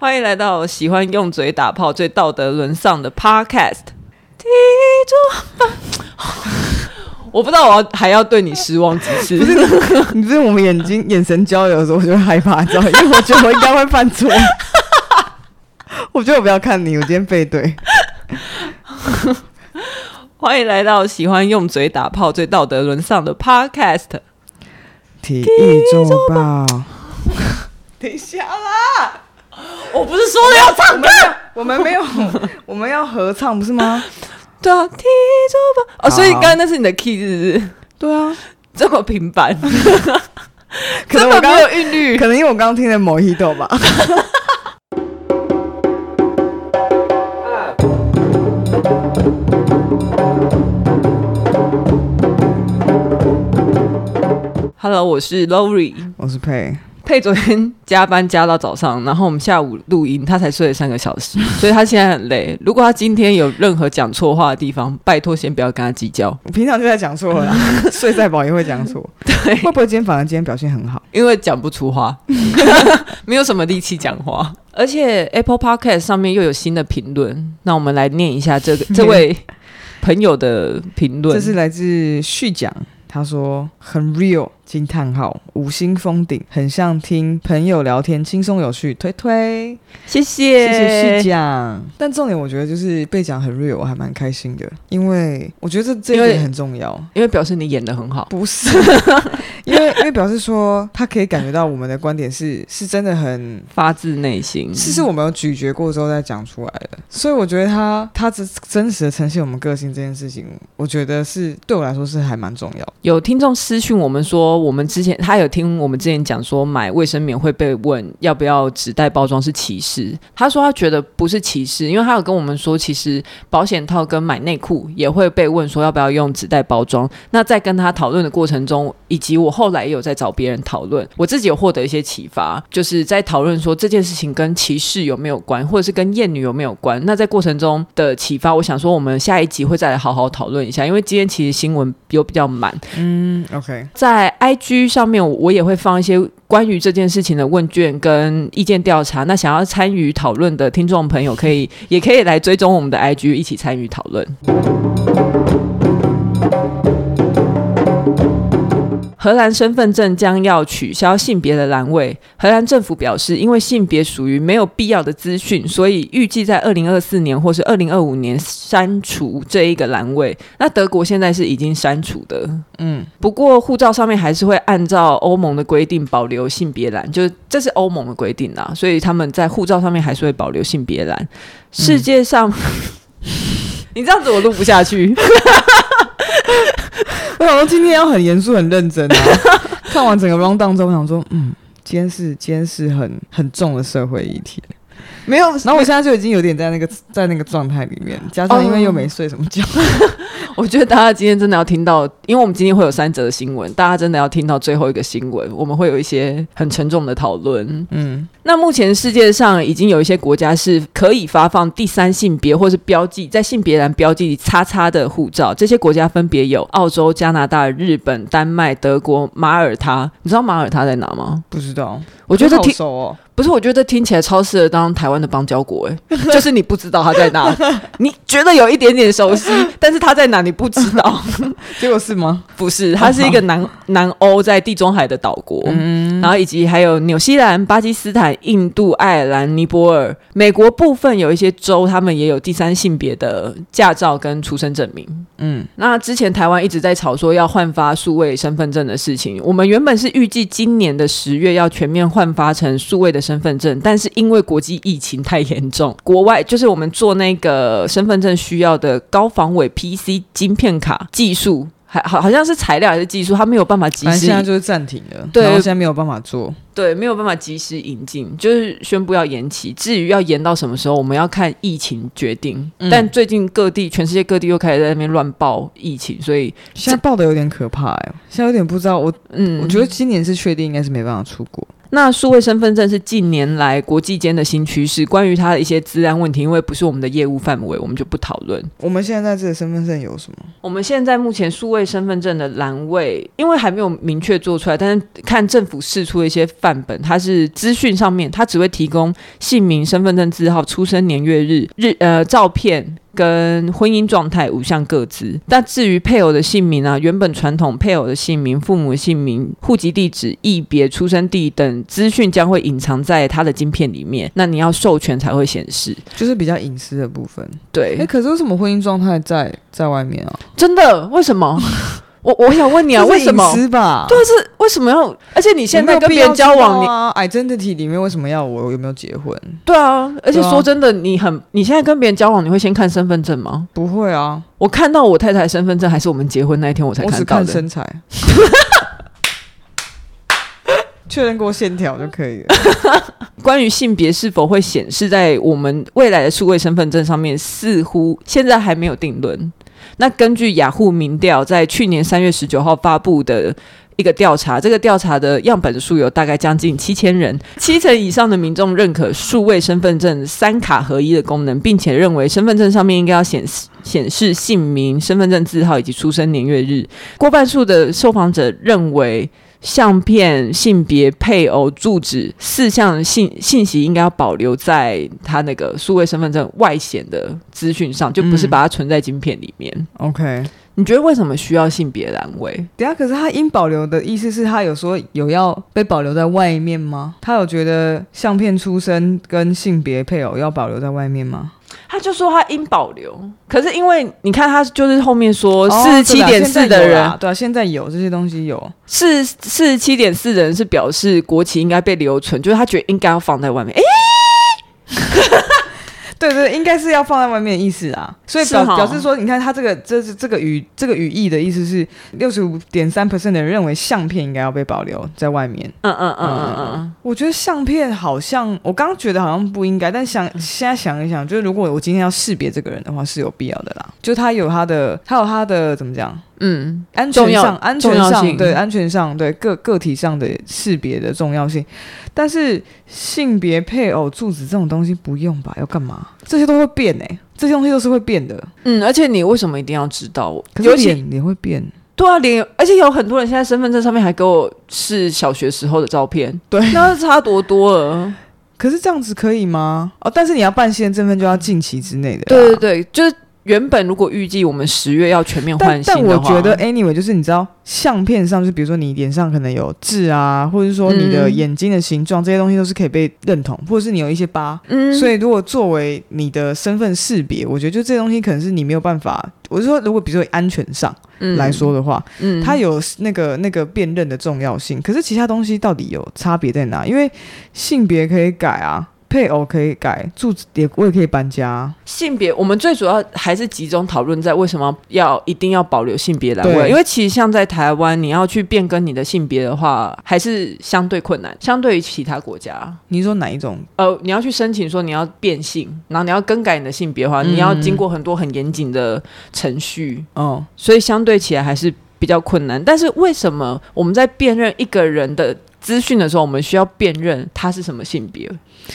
欢迎来到喜欢用嘴打炮、最道德沦丧的 Podcast。踢桌吧，我不知道我要还要对你失望几次。不是你，不是我们眼睛眼神交流的时候，我就会害怕，知道？因为我觉得我应该会犯错。我觉得我不要看你，我今天背对。欢迎来到喜欢用嘴打炮、最道德沦丧的 Podcast。体育周报。等一下啦！我不是说了要唱歌，我们没有，我们要合唱不是吗？对啊，体液周报哦，所以刚刚那是你的 key 是不是？对啊，这么平凡，可能我刚刚有韵律，可能因为我刚刚听的 Mojito 吧。Hello，我是 Lori，我是佩。佩昨天加班加到早上，然后我们下午录音，他才睡了三个小时，所以他现在很累。如果他今天有任何讲错话的地方，拜托先不要跟他计较。我平常就在讲错了，睡再饱也会讲错。对，会不会今天反而今天表现很好？因为讲不出话，没有什么力气讲话，而且 Apple Podcast 上面又有新的评论，那我们来念一下这个这位朋友的评论，这是来自续讲。他说很 real，惊叹号，五星封顶，很像听朋友聊天，轻松有趣，推推，谢谢，谢谢续讲。但重点我觉得就是被讲很 real，我还蛮开心的，因为我觉得这这一点很重要，因为表示你演的很好。不是，因为因为表示说他可以感觉到我们的观点是是真的很发自内心，是是我们有咀嚼过之后再讲出来的，所以我觉得他他真真实的呈现我们个性这件事情，我觉得是对我来说是还蛮重要。有听众私讯我们说，我们之前他有听我们之前讲说，买卫生棉会被问要不要纸袋包装是歧视。他说他觉得不是歧视，因为他有跟我们说，其实保险套跟买内裤也会被问说要不要用纸袋包装。那在跟他讨论的过程中，以及我后来也有在找别人讨论，我自己有获得一些启发，就是在讨论说这件事情跟歧视有没有关，或者是跟厌女有没有关。那在过程中的启发，我想说我们下一集会再来好好讨论一下，因为今天其实新闻有比较满，嗯。嗯，OK，在 IG 上面我也会放一些关于这件事情的问卷跟意见调查。那想要参与讨论的听众朋友，可以也可以来追踪我们的 IG，一起参与讨论。荷兰身份证将要取消性别的栏位。荷兰政府表示，因为性别属于没有必要的资讯，所以预计在二零二四年或是二零二五年删除这一个栏位。那德国现在是已经删除的，嗯，不过护照上面还是会按照欧盟的规定保留性别栏，就是这是欧盟的规定啦，所以他们在护照上面还是会保留性别栏。世界上，嗯、你这样子我录不下去。我想说今天要很严肃、很认真啊！看完整个 rundown 之后，我想说，嗯，今天是今天是很很重的社会议题。没有，然后我现在就已经有点在那个在那个状态里面，加上因为又没睡什么觉。Oh. 我觉得大家今天真的要听到，因为我们今天会有三则新闻，大家真的要听到最后一个新闻，我们会有一些很沉重的讨论。嗯，那目前世界上已经有一些国家是可以发放第三性别或是标记在性别栏标记叉叉的护照，这些国家分别有澳洲、加拿大、日本、丹麦、德国、马耳他。你知道马耳他在哪吗？不知道，我觉得挺熟哦。不是，我觉得听起来超适合当台湾的邦交国哎，就是你不知道他在哪，你觉得有一点点熟悉，但是他在哪你不知道，结果是吗？不是，它是一个南南欧在地中海的岛国，嗯，然后以及还有纽西兰、巴基斯坦、印度、爱尔兰、尼泊尔、美国部分有一些州，他们也有第三性别的驾照跟出生证明，嗯，那之前台湾一直在吵说要换发数位身份证的事情，我们原本是预计今年的十月要全面换发成数位的。身份证，但是因为国际疫情太严重，国外就是我们做那个身份证需要的高防伪 PC 晶片卡技术，还好好像是材料还是技术，它没有办法及时，现在就是暂停了，对，然后现在没有办法做，对，没有办法及时引进，就是宣布要延期。至于要延到什么时候，我们要看疫情决定。嗯、但最近各地，全世界各地又开始在那边乱报疫情，所以现在报的有点可怕哎，现在有点不知道我，嗯，我觉得今年是确定应该是没办法出国。那数位身份证是近年来国际间的新趋势，关于它的一些治安问题，因为不是我们的业务范围，我们就不讨论。我们现在这个身份证有什么？我们现在目前数位身份证的栏位，因为还没有明确做出来，但是看政府释出的一些范本，它是资讯上面，它只会提供姓名、身份证字号、出生年月日、日呃照片。跟婚姻状态五项各自，但至于配偶的姓名啊，原本传统配偶的姓名、父母姓名、户籍地址、异别出生地等资讯将会隐藏在他的晶片里面，那你要授权才会显示，就是比较隐私的部分。对，哎，可是为什么婚姻状态在在外面啊？真的？为什么？我我想问你啊，为什么？对，是为什么要？而且你现在跟别人交往，啊，identity 里面为什么要我有没有结婚？对啊，而且说真的，你很你现在跟别人交往，你会先看身份证吗？不会啊，我看到我太太身份证还是我们结婚那一天我才看到的。我只看身材，确认过线条就可以了。关于性别是否会显示在我们未来的数位身份证上面，似乎现在还没有定论。那根据雅虎民调在去年三月十九号发布的一个调查，这个调查的样本数有大概将近七千人，七成以上的民众认可数位身份证三卡合一的功能，并且认为身份证上面应该要显示显示姓名、身份证字号以及出生年月日。过半数的受访者认为。相片、性别、配偶、住址四项信信息应该要保留在他那个数位身份证外显的资讯上，就不是把它存在晶片里面。嗯、OK，你觉得为什么需要性别栏位？等下，可是他应保留的意思是他有说有要被保留在外面吗？他有觉得相片、出生跟性别、配偶要保留在外面吗？他就说他应保留，可是因为你看他就是后面说四十七点四的人，哦，对啊，现在有这些东西有四四十七点四的人是表示国旗应该被留存，就是他觉得应该要放在外面。哎。对对，应该是要放在外面的意思啊，所以表表示说，你看他这个这是这个语这个语义的意思是六十五点三 percent 的人认为相片应该要被保留在外面。嗯嗯嗯嗯嗯嗯，我觉得相片好像我刚刚觉得好像不应该，但想现在想一想，就是如果我今天要识别这个人的话，是有必要的啦。就他有他的，他有他的怎么讲？嗯，安全上，安全上，对，安全上，对个个体上的识别的重要性。但是性别、配偶、住址这种东西不用吧？要干嘛？这些都会变哎、欸，这些东西都是会变的。嗯，而且你为什么一定要知道？可是脸脸会变。对啊，脸，而且有很多人现在身份证上面还给我是小学时候的照片。对，那是差多多了。可是这样子可以吗？哦，但是你要办新的身份就要近期之内的。对对对，就是。原本如果预计我们十月要全面换新但我觉得 anyway 就是你知道相片上，就比如说你脸上可能有痣啊，或者是说你的眼睛的形状，嗯、这些东西都是可以被认同，或者是你有一些疤，嗯，所以如果作为你的身份识别，我觉得就这些东西可能是你没有办法。我是说，如果比如说安全上来说的话，嗯，它有那个那个辨认的重要性，可是其他东西到底有差别在哪？因为性别可以改啊。配偶可以改，住址也我也可以搬家。性别，我们最主要还是集中讨论在为什么要一定要保留性别栏位，因为其实像在台湾，你要去变更你的性别的话，还是相对困难，相对于其他国家。你说哪一种？呃，你要去申请说你要变性，然后你要更改你的性别的话，嗯、你要经过很多很严谨的程序。哦，所以相对起来还是比较困难。但是为什么我们在辨认一个人的资讯的时候，我们需要辨认他是什么性别？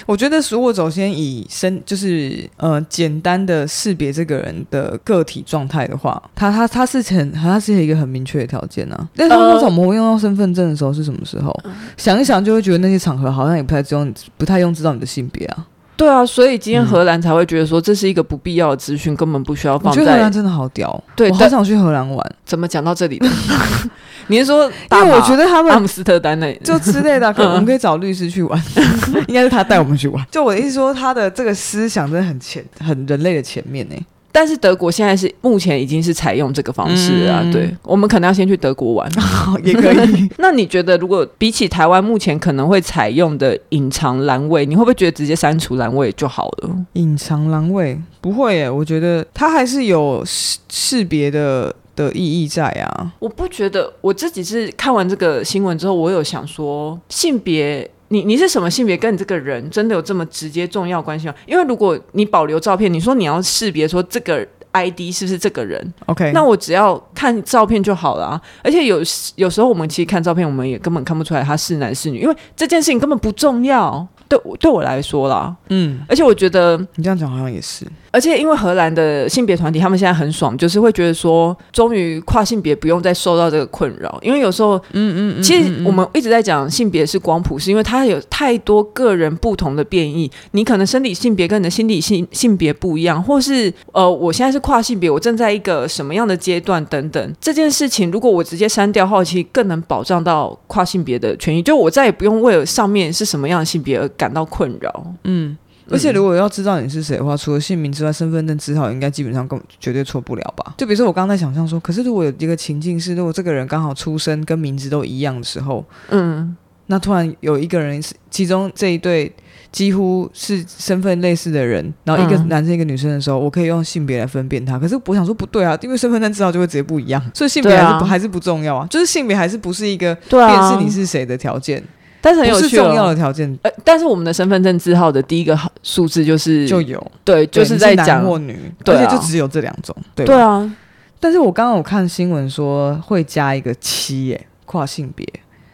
我觉得，如果首先以身就是呃简单的识别这个人的个体状态的话，他他他是很他是一个很明确的条件啊。但是通常我们会用到身份证的时候是什么时候？想一想就会觉得那些场合好像也不太用不太用知道你的性别啊。对啊，所以今天荷兰才会觉得说，这是一个不必要的资讯，嗯、根本不需要放在。我觉得荷兰真的好屌，对，我好想去荷兰玩。怎么讲到这里的？你是说，因为我觉得他们阿姆斯特丹那就之类的，可我们可以找律师去玩，应该是他带我们去玩。就我的意思说，他的这个思想真的很前，很人类的前面呢。但是德国现在是目前已经是采用这个方式啊，嗯、对，我们可能要先去德国玩，也可以。那你觉得，如果比起台湾目前可能会采用的隐藏栏位，你会不会觉得直接删除栏位就好了？隐藏栏位不会耶，我觉得它还是有识识别的的意义在啊。我不觉得，我自己是看完这个新闻之后，我有想说性别。你你是什么性别，跟你这个人真的有这么直接重要关系吗？因为如果你保留照片，你说你要识别说这个 ID 是不是这个人？OK，那我只要看照片就好了啊。而且有有时候我们其实看照片，我们也根本看不出来他是男是女，因为这件事情根本不重要。对，对我来说啦，嗯，而且我觉得你这样讲好像也是。而且因为荷兰的性别团体，他们现在很爽，就是会觉得说，终于跨性别不用再受到这个困扰。因为有时候，嗯嗯，其实我们一直在讲性别是光谱，是因为它有太多个人不同的变异。你可能生理性别跟你的心理性性别不一样，或是呃，我现在是跨性别，我正在一个什么样的阶段等等。这件事情如果我直接删掉的话，其实更能保障到跨性别的权益。就我再也不用为了上面是什么样的性别而感到困扰。嗯。而且，如果要知道你是谁的话，除了姓名之外，身份证字号应该基本上更绝对错不了吧？就比如说，我刚才想象说，可是如果有一个情境是，如果这个人刚好出生跟名字都一样的时候，嗯，那突然有一个人是其中这一对几乎是身份类似的人，然后一个男生一个女生的时候，我可以用性别来分辨他。可是我想说不对啊，因为身份证字号就会直接不一样，所以性别还是不还是不重要啊，就是性别还是不是一个辨识你是谁的条件。但是很有趣，重要的条件。呃，但是我们的身份证字号的第一个数字就是就有，对，就是在讲男或女，而且就只有这两种，对，对啊。但是我刚刚有看新闻说会加一个七，耶，跨性别，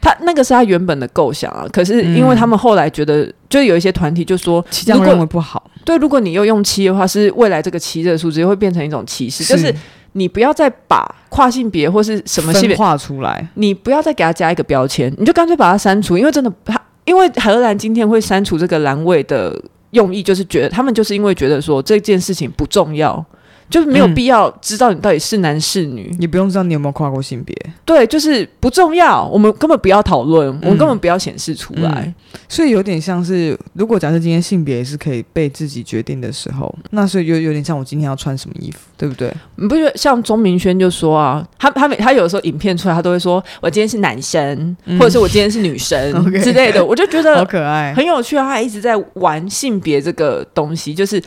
他那个是他原本的构想啊。可是因为他们后来觉得，就有一些团体就说七这样认为不好。对，如果你又用七的话，是未来这个七这个数字会变成一种歧视，就是。你不要再把跨性别或是什么性别画出来，你不要再给他加一个标签，你就干脆把它删除。因为真的，他因为荷兰今天会删除这个栏位的用意，就是觉得他们就是因为觉得说这件事情不重要。就是没有必要知道你到底是男是女，你不用知道你有没有跨过性别。对，就是不重要，我们根本不要讨论，我们根本不要显示出来。嗯，所以有点像是，如果假设今天性别是可以被自己决定的时候，那所以就有点像我今天要穿什么衣服，对不对？你不觉得像钟明轩就说啊，他他每他有时候影片出来，他都会说我今天是男生，嗯、或者是我今天是女生 之类的，我就觉得好可爱，很有趣啊。他还一直在玩性别这个东西，就是。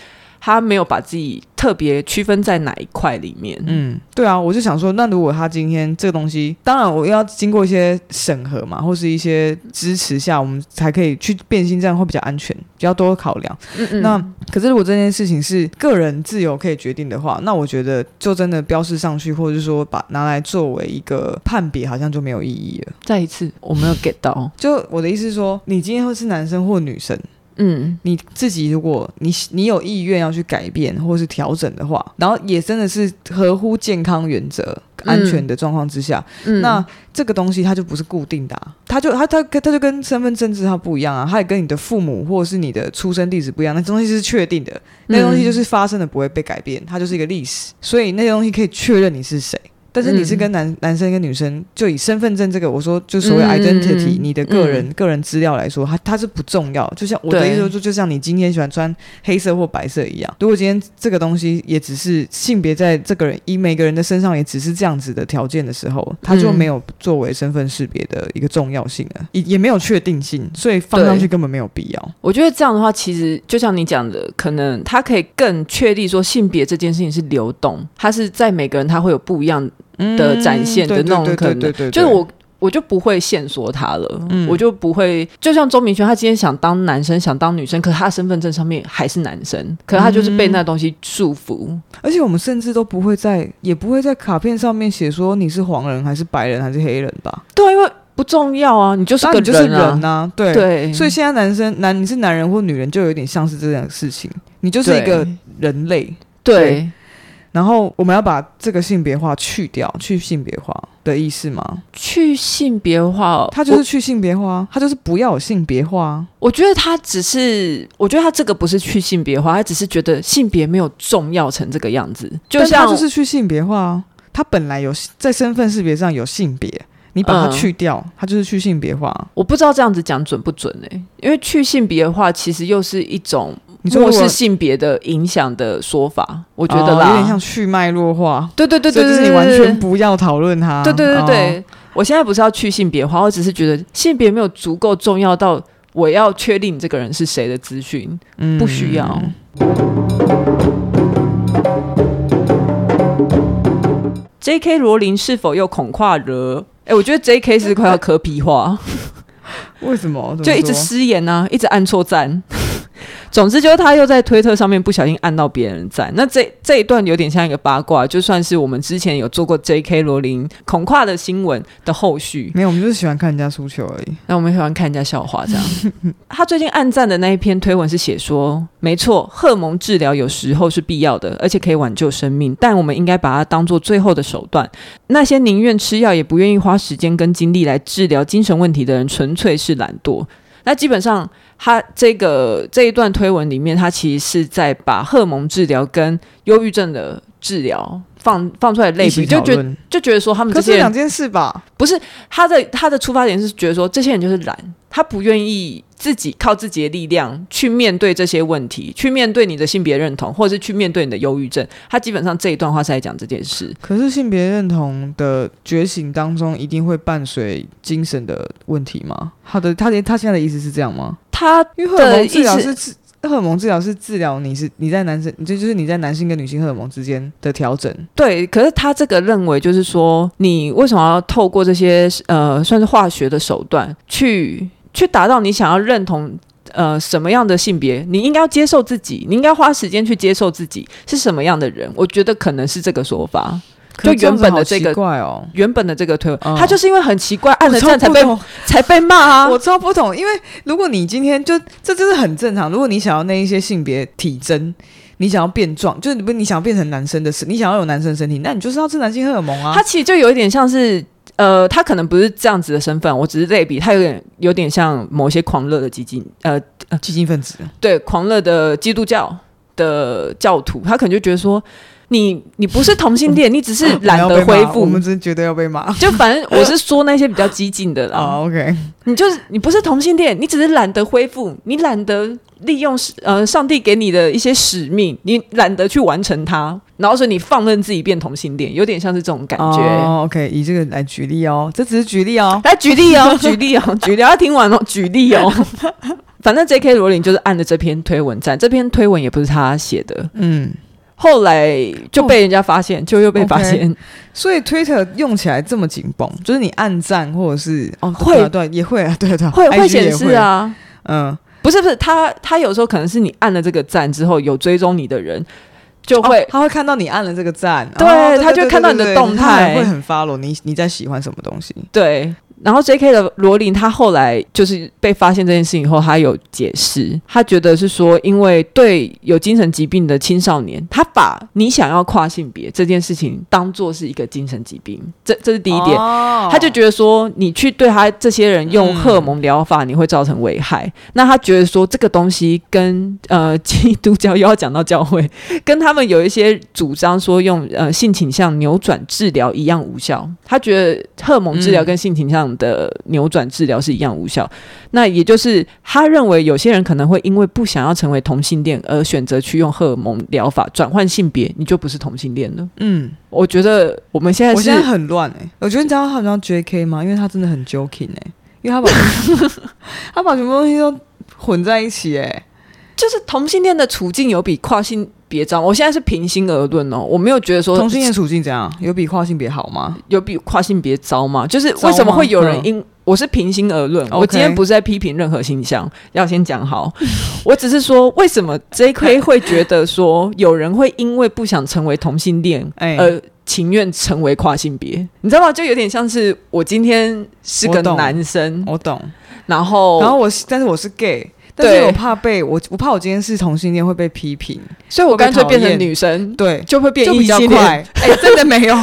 他没有把自己特别区分在哪一块里面。嗯，对啊，我就想说，那如果他今天这个东西，当然我要经过一些审核嘛，或是一些支持下，我们才可以去变性，这样会比较安全，比较多考量。嗯嗯。那可是如果这件事情是个人自由可以决定的话，那我觉得就真的标示上去，或者是说把拿来作为一个判别，好像就没有意义了。再一次，我没有 get 到。就我的意思是说，你今天会是男生或女生？嗯，你自己如果你你有意愿要去改变或是调整的话，然后也真的是合乎健康原则、安全的状况之下，嗯，那这个东西它就不是固定的啊，它就它它它就跟身份证字号不一样啊，它也跟你的父母或者是你的出生地址不一样，那东西是确定的，那东西就是发生的不会被改变，它就是一个历史，所以那些东西可以确认你是谁。但是你是跟男、嗯、男生跟女生，就以身份证这个，我说就所谓 identity，、嗯、你的个人、嗯、个人资料来说，它它是不重要。就像我的意思说，就就像你今天喜欢穿黑色或白色一样。如果今天这个东西也只是性别在这个人以每个人的身上也只是这样子的条件的时候，它就没有作为身份识别的一个重要性了，也也没有确定性，所以放上去根本没有必要。我觉得这样的话，其实就像你讲的，可能它可以更确定说性别这件事情是流动，它是在每个人他会有不一样。的展现的那种可能，就是我我就不会限缩他了，嗯、我就不会，就像周明轩，他今天想当男生，想当女生，可是他身份证上面还是男生，可是他就是被那东西束缚、嗯，而且我们甚至都不会在，也不会在卡片上面写说你是黄人还是白人还是黑人吧？对，因为不重要啊，你就是个人、啊、你就是人呐、啊，对。对，所以现在男生男你是男人或女人，就有点像是这样的事情，你就是一个人类，对。对然后我们要把这个性别化去掉，去性别化的意思吗？去性别化，它就是去性别化，它就是不要有性别化。我觉得他只是，我觉得他这个不是去性别化，他只是觉得性别没有重要成这个样子。就像他就是去性别化，他本来有在身份识别上有性别，你把它去掉，他、嗯、就是去性别化。我不知道这样子讲准不准呢、欸？因为去性别化其实又是一种。你说是性别的影响的说法，我觉得啦，哦、有点像去脉络化。对对对对，就是你完全不要讨论它。对对对对，哦、我现在不是要去性别化，我只是觉得性别没有足够重要到我要确定你这个人是谁的资讯，嗯、不需要。J.K. 罗琳是否又恐跨惹？哎，我觉得 J.K. 是快要磕皮化。为什么？就一直失言呢、啊，一直按错赞。总之就是他又在推特上面不小心按到别人赞，那这这一段有点像一个八卦，就算是我们之前有做过 J.K. 罗琳恐跨的新闻的后续。没有，我们就是喜欢看人家输球而已。那我们喜欢看人家笑话这样。他最近按赞的那一篇推文是写说，没错，荷尔蒙治疗有时候是必要的，而且可以挽救生命，但我们应该把它当做最后的手段。那些宁愿吃药也不愿意花时间跟精力来治疗精神问题的人，纯粹是懒惰。那基本上，他这个这一段推文里面，他其实是在把荷尔蒙治疗跟忧郁症的治疗放放出来类比，就觉就觉得说他们这些两件事吧，不是他的他的出发点是觉得说这些人就是懒，他不愿意。自己靠自己的力量去面对这些问题，去面对你的性别认同，或者是去面对你的忧郁症。他基本上这一段话是在讲这件事。可是性别认同的觉醒当中，一定会伴随精神的问题吗？好的他他现在的意思是这样吗？他因为荷尔蒙治疗是治荷尔蒙治疗是治疗你是你在男生，这就是你在男性跟女性荷尔蒙之间的调整。对，可是他这个认为就是说，你为什么要透过这些呃算是化学的手段去？去达到你想要认同呃什么样的性别，你应该要接受自己，你应该花时间去接受自己是什么样的人。我觉得可能是这个说法。就原本的这个怪哦，原本的这个推文，他就是因为很奇怪，按了赞才被才被骂啊。我超不懂，因为如果你今天就这就是很正常。如果你想要那一些性别体征，你想要变壮，就是不你想要变成男生的身，你想要有男生身体，那你就是要吃男性荷尔蒙啊。他其实就有一点像是。呃，他可能不是这样子的身份，我只是类比，他有点有点像某些狂热的激进，呃，激进分子，对，狂热的基督教的教徒，他可能就觉得说，你你不是同性恋，你只是 懒得恢复，我们只是觉得要被骂，就反正我是说那些比较激进的啦。哦，OK，你就是你不是同性恋，你只是懒得恢复，你懒得。利用呃上帝给你的一些使命，你懒得去完成它，然后所以你放任自己变同性恋，有点像是这种感觉。哦，OK，以这个来举例哦，这只是举例哦，来举例哦，举例哦，举例，要听完哦，举例哦。反正 J.K. 罗琳就是按着这篇推文站，这篇推文也不是他写的，嗯，后来就被人家发现，哦、就又被发现。Okay. 所以 Twitter 用起来这么紧绷，就是你按赞或者是哦，会对，对，也会啊，对对，会会显示啊，嗯。不是不是，他他有时候可能是你按了这个赞之后，有追踪你的人就会、哦、他会看到你按了这个赞，对，哦、他就看到你的动态，会很 follow 你你在喜欢什么东西，对。然后 J.K. 的罗琳，他后来就是被发现这件事情以后，他有解释，他觉得是说，因为对有精神疾病的青少年，他把你想要跨性别这件事情当做是一个精神疾病，这这是第一点，哦、他就觉得说，你去对他这些人用荷尔蒙疗法，你会造成危害。嗯、那他觉得说，这个东西跟呃 基督教又要讲到教会，跟他们有一些主张说用呃性倾向扭转治疗一样无效。他觉得荷尔蒙治疗跟性倾向、嗯的扭转治疗是一样无效，那也就是他认为有些人可能会因为不想要成为同性恋而选择去用荷尔蒙疗法转换性别，你就不是同性恋了。嗯，我觉得我们现在是我现在很乱哎、欸，我觉得你知道他好像 JK 吗？因为他真的很 joking 哎、欸，因为他把 他把什么东西都混在一起哎、欸，就是同性恋的处境有比跨性别糟，我现在是平心而论哦，我没有觉得说同性恋处境怎样，有比跨性别好吗？有比跨性别糟吗？就是为什么会有人因我是平心而论，我今天不是在批评任何形象，要先讲好。我只是说，为什么 JK 会觉得说有人会因为不想成为同性恋而情愿成为跨性别？你知道吗？就有点像是我今天是个男生，我懂，然后然后我但是我是 gay。但是我怕被我，我怕我今天是同性恋会被批评，所以我干脆变成女生，对，就会变异比较快。哎、欸，真的没有，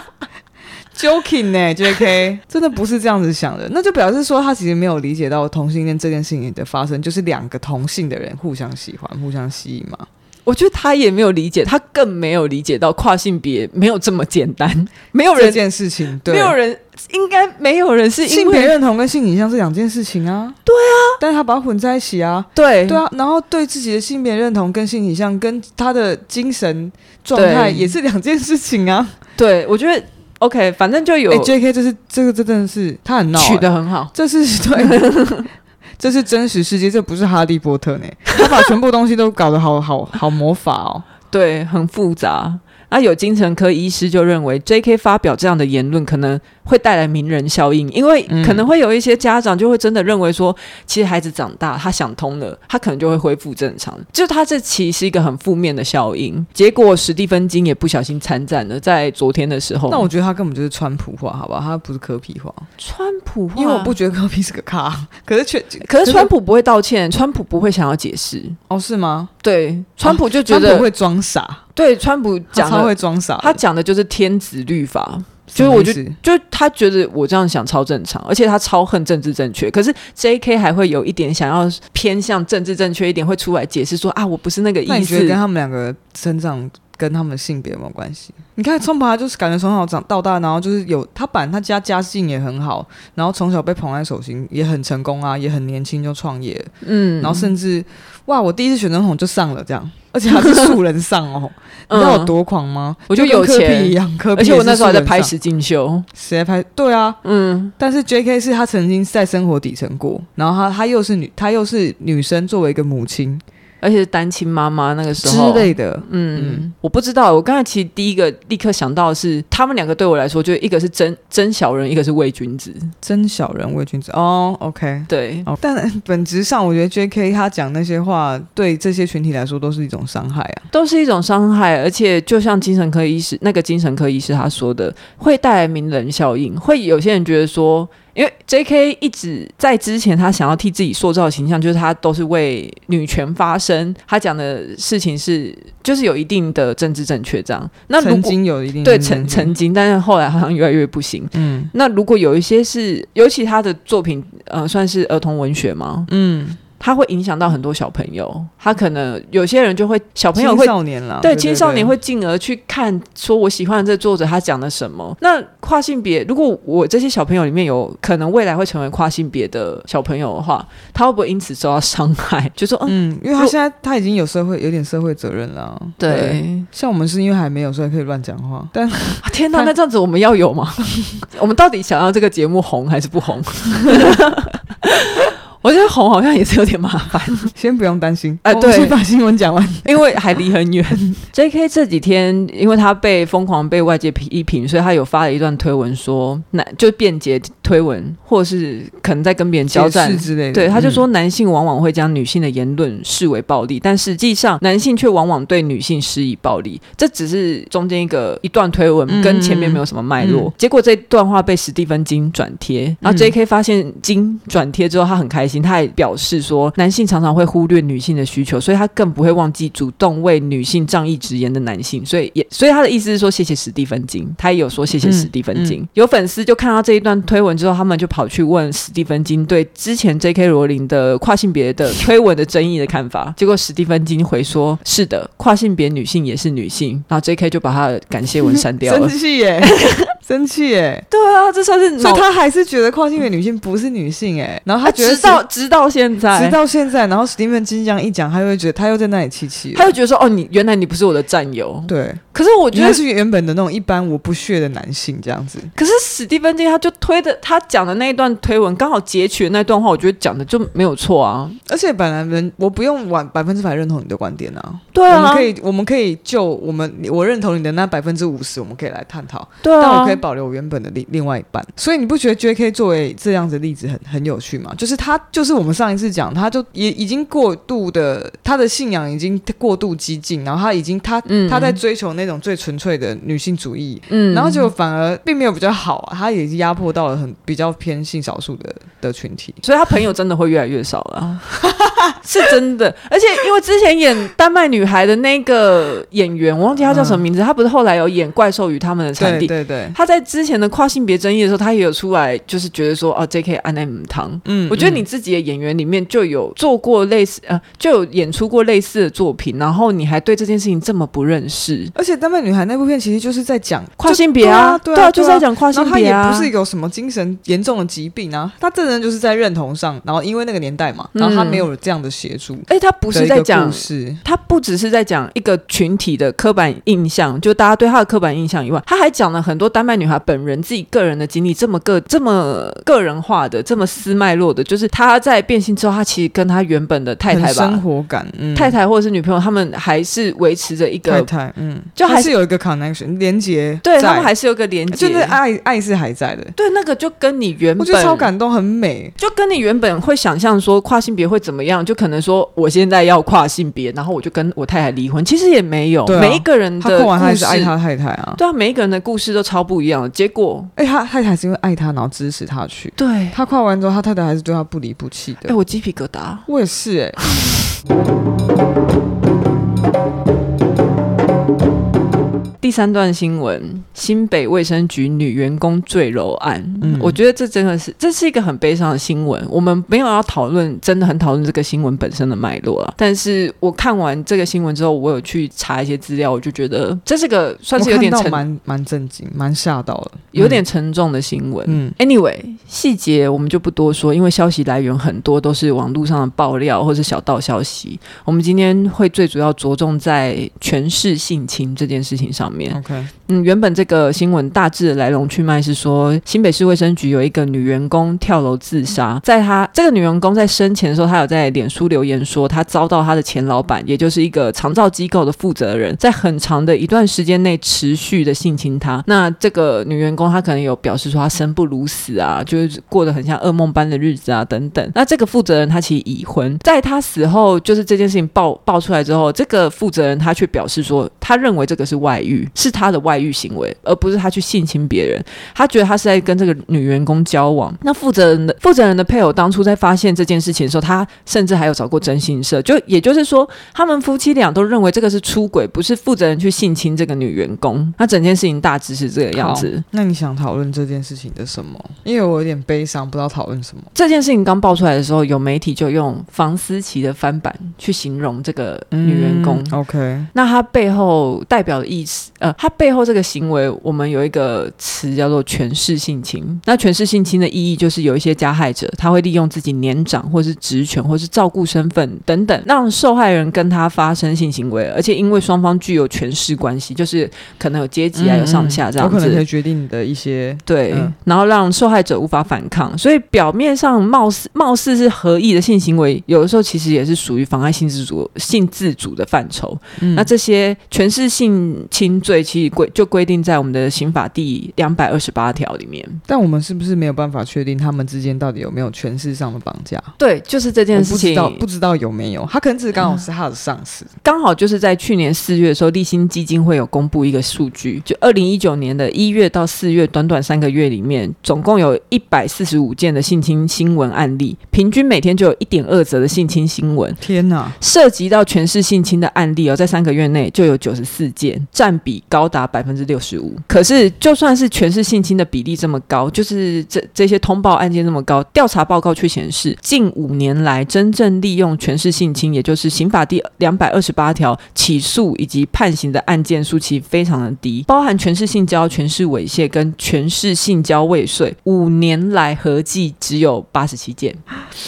joking 呢、欸、，JK，真的不是这样子想的，那就表示说他其实没有理解到同性恋这件事情的发生，就是两个同性的人互相喜欢、互相吸引嘛。我觉得他也没有理解，他更没有理解到跨性别没有这么简单，没有人这件事情，对，没有人应该没有人是性别认同跟性倾向是两件事情啊，对啊，但是他把它混在一起啊，对。对啊，然后对自己的性别认同跟性倾向跟他的精神状态也是两件事情啊，对，我觉得 OK，反正就有、欸、JK，这是这个这真的是他很闹、欸，取得很好，这是对。这是真实世界，这不是哈利波特呢。他把全部东西都搞得好好好魔法哦，对，很复杂。那有精神科医师就认为，J.K. 发表这样的言论可能会带来名人效应，因为可能会有一些家长就会真的认为说，其实孩子长大，他想通了，他可能就会恢复正常。就他这其实是一个很负面的效应。结果史蒂芬金也不小心参战了，在昨天的时候。那我觉得他根本就是川普化，好吧？他不是柯 P 化。川普化，因为我不觉得科比是个咖，可是却，可是川普不会道歉，川普不会想要解释。哦，是吗？对，川普就觉得、啊、会装傻。对，川普讲他会装傻，他讲的就是天子律法。就是我觉得，就他觉得我这样想超正常，而且他超恨政治正确。可是 J.K. 还会有一点想要偏向政治正确一点，会出来解释说啊，我不是那个意思。那你觉得跟他们两个成长跟他们的性别有没有关系？你看，川普他就是感觉从小长到大，然后就是有他本来他家家境也很好，然后从小被捧在手心，也很成功啊，也很年轻就创业，嗯，然后甚至哇，我第一次选总统就上了这样。而且他是素人上哦，你知道有多狂吗？我就有钱一样，而且我那时候还在拍实境秀，谁在拍？对啊，嗯。但是 J.K. 是他曾经在生活底层过，然后他他又是女，他又是女生，作为一个母亲。而且是单亲妈妈那个时候之类的，嗯，嗯我不知道。我刚才其实第一个立刻想到的是，他们两个对我来说，就一个是真真小人，一个是伪君子。真小人，伪君子。哦，OK，对。哦，但 本质上，我觉得 J.K. 他讲那些话，对这些群体来说都是一种伤害啊，都是一种伤害。而且，就像精神科医师那个精神科医师他说的，会带来名人效应，会有些人觉得说。因为 J.K. 一直在之前，他想要替自己塑造的形象，就是他都是为女权发声。他讲的事情是，就是有一定的政治正确这样。那曾经有一定对曾曾经，但是后来好像越来越不行。嗯，那如果有一些是，尤其他的作品，呃，算是儿童文学吗？嗯。他会影响到很多小朋友，他可能有些人就会小朋友会青少年了，对，青少年会进而去看说，我喜欢的这作者他讲的什么。那跨性别，如果我这些小朋友里面有可能未来会成为跨性别的小朋友的话，他会不会因此受到伤害？就说嗯，因为他现在他已经有社会有点社会责任了，对，对，像我们是因为还没有，所以可以乱讲话。但 天哪，那这样子我们要有吗？我们到底想要这个节目红还是不红？我觉得红好像也是有点麻烦，先不用担心。哎、呃，对，先把新闻讲完，因为还离很远。J.K. 这几天，因为他被疯狂被外界批评，所以他有发了一段推文说，男就辩解推文，或者是可能在跟别人交战之类的。对，他就说男性往往会将女性的言论视为暴力，嗯、但实际上男性却往往对女性施以暴力。这只是中间一个一段推文，跟前面没有什么脉络。嗯、结果这段话被史蒂芬金转贴，然后 J.K. 发现金转贴之后，他很开心。他也表示说，男性常常会忽略女性的需求，所以他更不会忘记主动为女性仗义直言的男性。所以也，所以他的意思是说，谢谢史蒂芬金。他也有说谢谢史蒂芬金。嗯嗯、有粉丝就看到这一段推文之后，他们就跑去问史蒂芬金对之前 J.K. 罗琳的跨性别的推文的争议的看法。结果史蒂芬金回说：“是的，跨性别女性也是女性。”然后 J.K. 就把他的感谢文删掉了。生气耶，生气欸！对啊，这算是，所以他还是觉得跨性别女性不是女性哎，然后他觉得到。直到现在，直到现在，然后史蒂芬金这样一讲，他又会觉得他又在那里气气，他就觉得说：“哦，你原来你不是我的战友。”对。可是我觉得是原本的那种一般我不屑的男性这样子。可是史蒂芬金他就推的他讲的那一段推文，刚好截取的那段话，我觉得讲的就没有错啊。而且本来人我不用完百分之百认同你的观点啊。对啊。我们可以我们可以就我们我认同你的那百分之五十，我们可以来探讨。对啊。但我可以保留我原本的另另外一半。所以你不觉得 J.K. 作为这样子的例子很很有趣吗？就是他就是我们上一次讲。讲，他就也已经过度的，他的信仰已经过度激进，然后他已经他、嗯、他在追求那种最纯粹的女性主义，嗯，然后就反而并没有比较好啊，他也压迫到了很比较偏性少数的的群体，所以他朋友真的会越来越少了，是真的。而且因为之前演丹麦女孩的那个演员，我忘记他叫什么名字，嗯、他不是后来有演怪兽与他们的产地，对对对，他在之前的跨性别争议的时候，他也有出来，就是觉得说哦，J.K. 安奈姆汤，嗯，我觉得你自己的演员里面。就有做过类似呃，就有演出过类似的作品，然后你还对这件事情这么不认识？而且《丹麦女孩》那部片其实就是在讲跨性别啊，对啊，就是在讲跨性别啊。他也不是有什么精神严重的疾病啊，他这人就是在认同上，然后因为那个年代嘛，然后他没有这样的协助。哎、嗯，他不是在讲，他不只是在讲一个群体的刻板印象，就大家对他的刻板印象以外，他还讲了很多丹麦女孩本人自己个人的经历这么个这么个人化的，这么私脉络的，就是她在变性之后，她其实跟她原本的太太吧，生活感，嗯、太太或者是女朋友，他们还是维持着一个太太，嗯，就还是，有一个 connection 连接，对他们还是有个连接，就是爱爱是还在的，对，那个就跟你原本，我觉得超感动，很美，就跟你原本会想象说跨性别会怎么样，就可能说我现在要跨性别，然后我就跟我太太离婚，其实也没有，啊、每一个人的他跨完还是爱他太太啊，对啊，每一个人的故事都超不一样的，结果，哎，他太太是因为爱他，然后支持他去，对，他跨完之后，他太太还是对他不离不弃的，哎，我鸡皮疙瘩，我也是、欸，三段新闻：新北卫生局女员工坠楼案。嗯，我觉得这真的是这是一个很悲伤的新闻。我们没有要讨论，真的很讨论这个新闻本身的脉络啊。但是我看完这个新闻之后，我有去查一些资料，我就觉得这是个算是有点沉，蛮蛮震惊，蛮吓到了，有点沉重的新闻。嗯，Anyway，细节我们就不多说，因为消息来源很多都是网络上的爆料或是小道消息。我们今天会最主要着重在权势性侵这件事情上面。Okay. 嗯，原本这个新闻大致的来龙去脉是说，新北市卫生局有一个女员工跳楼自杀，在她这个女员工在生前的时候，她有在脸书留言说，她遭到她的前老板，也就是一个长照机构的负责人，在很长的一段时间内持续的性侵她。那这个女员工她可能有表示说，她生不如死啊，就是过得很像噩梦般的日子啊，等等。那这个负责人他其实已婚，在他死后，就是这件事情爆爆出来之后，这个负责人他却表示说，他认为这个是外遇。是他的外遇行为，而不是他去性侵别人。他觉得他是在跟这个女员工交往。那负责人的负责人的配偶当初在发现这件事情的时候，他甚至还有找过征信社。就也就是说，他们夫妻俩都认为这个是出轨，不是负责人去性侵这个女员工。那整件事情大致是这个样子。那你想讨论这件事情的什么？因为我有点悲伤，不知道讨论什么。这件事情刚爆出来的时候，有媒体就用房思琪的翻版去形容这个女员工。嗯、OK，那她背后代表的意思，呃，她背后这个行为，我们有一个词叫做权势性侵。那权势性侵的意义就是有一些加害者，他会利用自己年长，或是职权，或是照顾身份等等，让受害人跟他发生性行为，而且因为双方具有权势关系，就是可能有阶级啊，有上下这样子，有可能可以决定你的一些对，然后让受害者无法反抗。所以表面上貌似貌似是合意的性行为，有的时候其实也是属于妨碍性自主性自主的范畴。嗯、那这些权势性侵罪，其实规就规定在我们的刑法第两百二十八条里面。但我们是不是没有办法确定他们之间到底有没有权势上的绑架？对，就是这件事情，不知道不知道有没有。他可能只是刚好是他的上司，嗯、刚好就是在去年四月的时候，立新基金会有公布一个数据，就二零一九年的一月到四月，短短三个月里面，总共有一百四十五件的性侵新闻案例，平均每天就有一点二则的性侵新闻。天哪，涉及到权势性侵的案例哦，在三个月内就有九十四件，占比高达百百分之六十五。可是，就算是全市性侵的比例这么高，就是这这些通报案件这么高，调查报告却显示，近五年来真正利用全市性侵，也就是刑法第两百二十八条起诉以及判刑的案件数其非常的低，包含全市性交、全市猥亵跟全市性交未遂，五年来合计只有八十七件，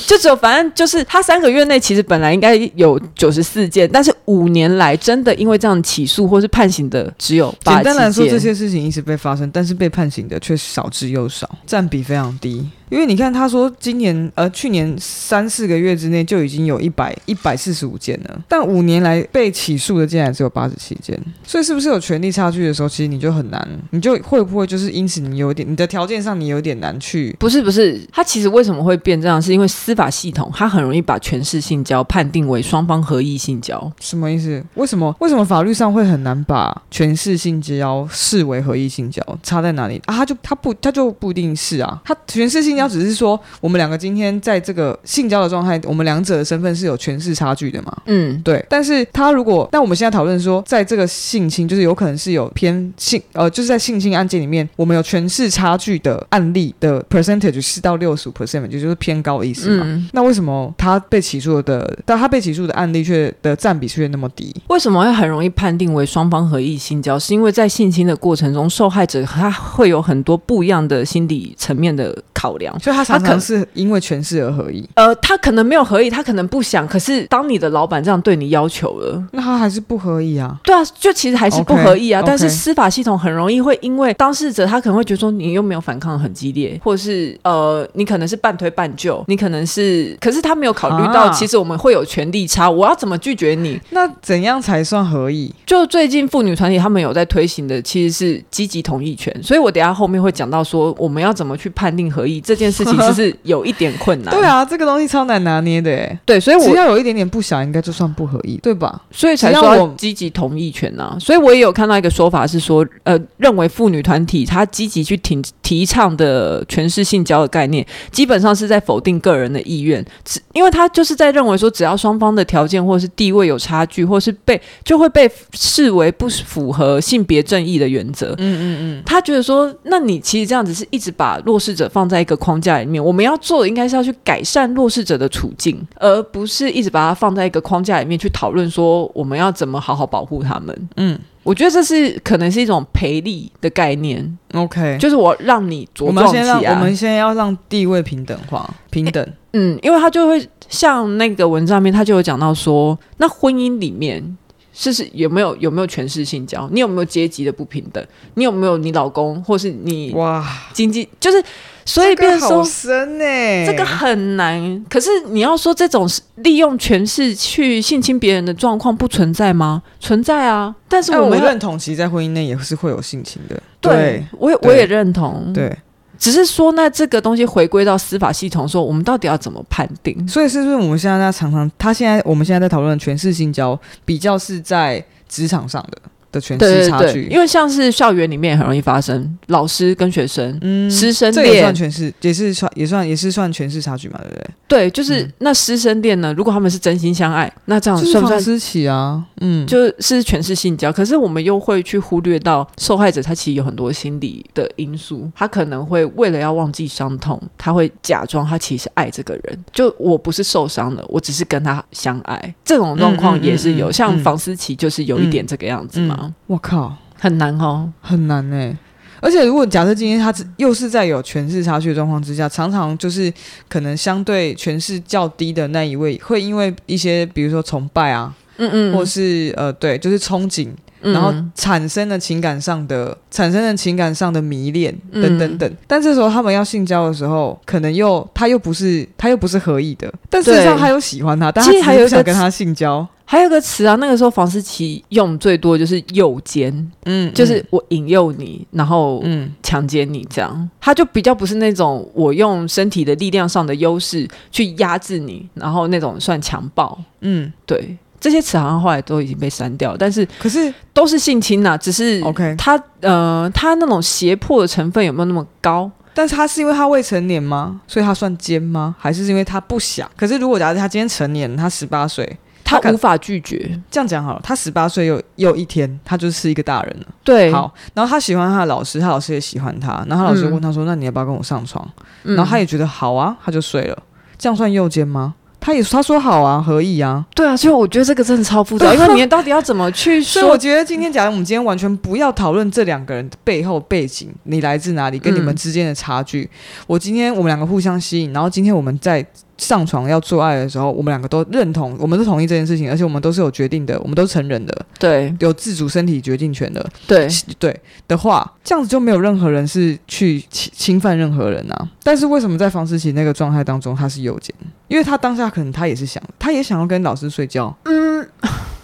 就只有反正就是他三个月内其实本来应该有九十四件，但是五年来真的因为这样起诉或是判刑的只有八。简单来说，这些事情一直被发生，但是被判刑的却少之又少，占比非常低。因为你看，他说今年呃去年三四个月之内就已经有一百一百四十五件了，但五年来被起诉的竟然只有八十七件，所以是不是有权利差距的时候，其实你就很难，你就会不会就是因此你有点你的条件上你有点难去？不是不是，他其实为什么会变这样？是因为司法系统它很容易把权势性交判定为双方合意性交，什么意思？为什么为什么法律上会很难把权势性交视为合意性交？差在哪里啊？他就他不他就不一定是啊，他权势性交。只是说，我们两个今天在这个性交的状态，我们两者的身份是有权势差距的嘛？嗯，对。但是他如果，那我们现在讨论说，在这个性侵，就是有可能是有偏性，呃，就是在性侵案件里面，我们有权势差距的案例的 percentage 是到六十五 percent，就就是偏高的意思嘛？嗯、那为什么他被起诉的，但他被起诉的案例却的占比却那么低？为什么会很容易判定为双方合意性交？是因为在性侵的过程中，受害者他会有很多不一样的心理层面的。考量，所以他常常是因为权势而合意。呃，他可能没有合意，他可能不想。可是当你的老板这样对你要求了，那他还是不合意啊？对啊，就其实还是不合意啊。Okay, 但是司法系统很容易会因为当事者他可能会觉得说你又没有反抗很激烈，或者是呃你可能是半推半就，你可能是，可是他没有考虑到其实我们会有权利差，我要怎么拒绝你？那怎样才算合意？就最近妇女团体他们有在推行的，其实是积极同意权。所以我等下后面会讲到说，我们要怎么去判定合意这件事情，其实有一点困难。对啊，这个东西超难拿捏的哎。对，所以我只要有一点点不想，应该就算不合意，对吧？所以才说积极同意权啊。所以我也有看到一个说法是说，呃，认为妇女团体她积极去提提倡的诠释性交的概念，基本上是在否定个人的意愿，只因为他就是在认为说，只要双方的条件或者是地位有差距，或是被就会被视为不符合性别正义的原则。嗯嗯嗯，他觉得说，那你其实这样子是一直把弱势者放在一个框架里面，我们要做的应该是要去改善弱势者的处境，而不是一直把它放在一个框架里面去讨论说我们要怎么好好保护他们。嗯。我觉得这是可能是一种赔利的概念，OK，就是我让你茁壮起来。我们先让，我们先要让地位平等化，平等。嗯，因为他就会像那个文章里面，他就有讲到说，那婚姻里面是是有没有有没有权势性交？你有没有阶级的不平等？你有没有你老公或是你哇经济就是？所以变成说，深欸，这个很难。可是你要说这种利用权势去性侵别人的状况不存在吗？存在啊。但是我们认同，其实，在婚姻内也是会有性侵的。对，对我也我也认同。对，只是说，那这个东西回归到司法系统，说我们到底要怎么判定？所以是不是我们现在在常常，他现在我们现在在讨论权势性交，比较是在职场上的。的权势差距，因为像是校园里面很容易发生，老师跟学生、嗯、师生恋，这也算权势，也是算也算也是算权势差距嘛，对不对？对，就是、嗯、那师生恋呢，如果他们是真心相爱，那这样算不算私企啊？嗯，就是权势性交。可是我们又会去忽略到受害者，他其实有很多心理的因素，他可能会为了要忘记伤痛，他会假装他其实爱这个人。就我不是受伤了，我只是跟他相爱，这种状况也是有。像房思琪就是有一点这个样子嘛。我靠，很难哦，很难哎、欸！而且如果假设今天他又是在有权势差距的状况之下，常常就是可能相对权势较低的那一位，会因为一些比如说崇拜啊，嗯嗯，或是呃对，就是憧憬，然后产生了情感上的产生了情感上的迷恋等等等。但这时候他们要性交的时候，可能又他又不是他又不是合意的，但事实上他又喜欢他，但他其实还有想跟他性交。还有个词啊，那个时候房思琪用最多就是诱奸，嗯，就是我引诱你，然后嗯。强奸你这样，他就比较不是那种我用身体的力量上的优势去压制你，然后那种算强暴，嗯，对，这些词好像后来都已经被删掉，但是可是都是性侵呐，只是 OK，他呃他那种胁迫的成分有没有那么高？但是他是因为他未成年吗？所以他算奸吗？还是因为他不想？可是如果假设他今天成年，他十八岁。他无法拒绝，这样讲好了。他十八岁又又一天，他就是一个大人了。对，好。然后他喜欢他的老师，他老师也喜欢他。然后他老师问他说：“嗯、那你要不要跟我上床？”然后他也觉得好啊，他就睡了。这样算诱奸吗？他也他说好啊，合意啊。对啊，所以我觉得这个真的超复杂，因为你到底要怎么去说？所以我觉得今天，假如我们今天完全不要讨论这两个人的背后背景，你来自哪里，跟你们之间的差距。嗯、我今天我们两个互相吸引，然后今天我们在。上床要做爱的时候，我们两个都认同，我们都同意这件事情，而且我们都是有决定的，我们都成人的，对，有自主身体决定权的，对对的话，这样子就没有任何人是去侵侵犯任何人啊。但是为什么在房思琪那个状态当中，他是右肩？因为他当下可能他也是想，他也想要跟老师睡觉。嗯，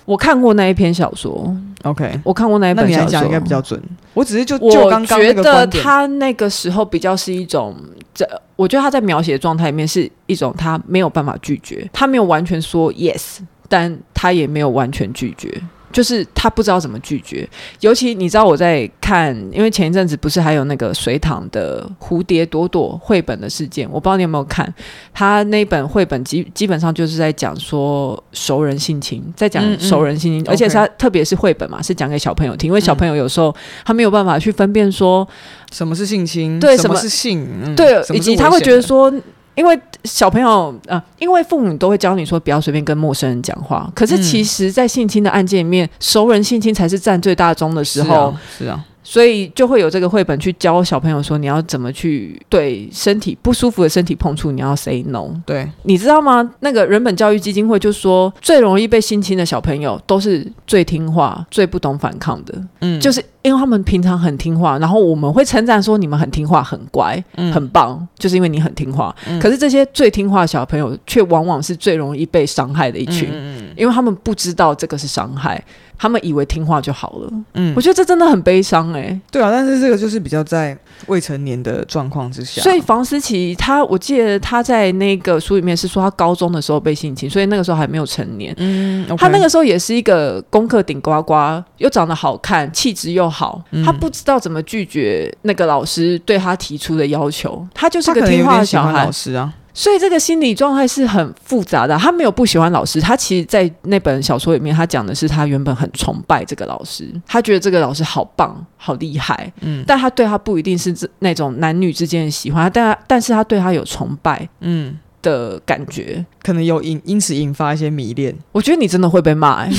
我看过那一篇小说，OK，我看过那一本小说，那你来讲应该比较准。我只是就我就刚刚觉得他那个时候比较是一种这。我觉得他在描写的状态里面是一种他没有办法拒绝，他没有完全说 yes，但他也没有完全拒绝。就是他不知道怎么拒绝，尤其你知道我在看，因为前一阵子不是还有那个水塘的蝴蝶朵朵绘本的事件，我不知道你有没有看，他那本绘本基基本上就是在讲说熟人性侵，在讲熟人性侵，嗯嗯，而且他特别是绘本嘛，是讲给小朋友听，因为小朋友有时候他没有办法去分辨说什么是性侵，对，什么是性，嗯、对，以及他会觉得说。因为小朋友啊、呃，因为父母都会教你说不要随便跟陌生人讲话。可是其实，在性侵的案件里面，嗯、熟人性侵才是占最大宗的时候。是啊。是啊所以就会有这个绘本去教小朋友说，你要怎么去对身体不舒服的身体碰触，你要 say no。对，你知道吗？那个人本教育基金会就说，最容易被性侵的小朋友都是最听话、最不懂反抗的。嗯，就是因为他们平常很听话，然后我们会称赞说你们很听话、很乖、嗯、很棒，就是因为你很听话。嗯、可是这些最听话的小朋友，却往往是最容易被伤害的一群，因为他们不知道这个是伤害。他们以为听话就好了，嗯，我觉得这真的很悲伤哎、欸。对啊，但是这个就是比较在未成年的状况之下。所以房思琪他，我记得他在那个书里面是说他高中的时候被性侵，所以那个时候还没有成年。嗯，okay、他那个时候也是一个功课顶呱呱，又长得好看，气质又好，嗯、他不知道怎么拒绝那个老师对他提出的要求。他就是个听话的小孩。老师啊。所以这个心理状态是很复杂的。他没有不喜欢老师，他其实，在那本小说里面，他讲的是他原本很崇拜这个老师，他觉得这个老师好棒、好厉害。嗯，但他对他不一定是那种男女之间的喜欢，但但是他对他有崇拜，嗯的感觉，嗯、可能有引因此引发一些迷恋。我觉得你真的会被骂、欸。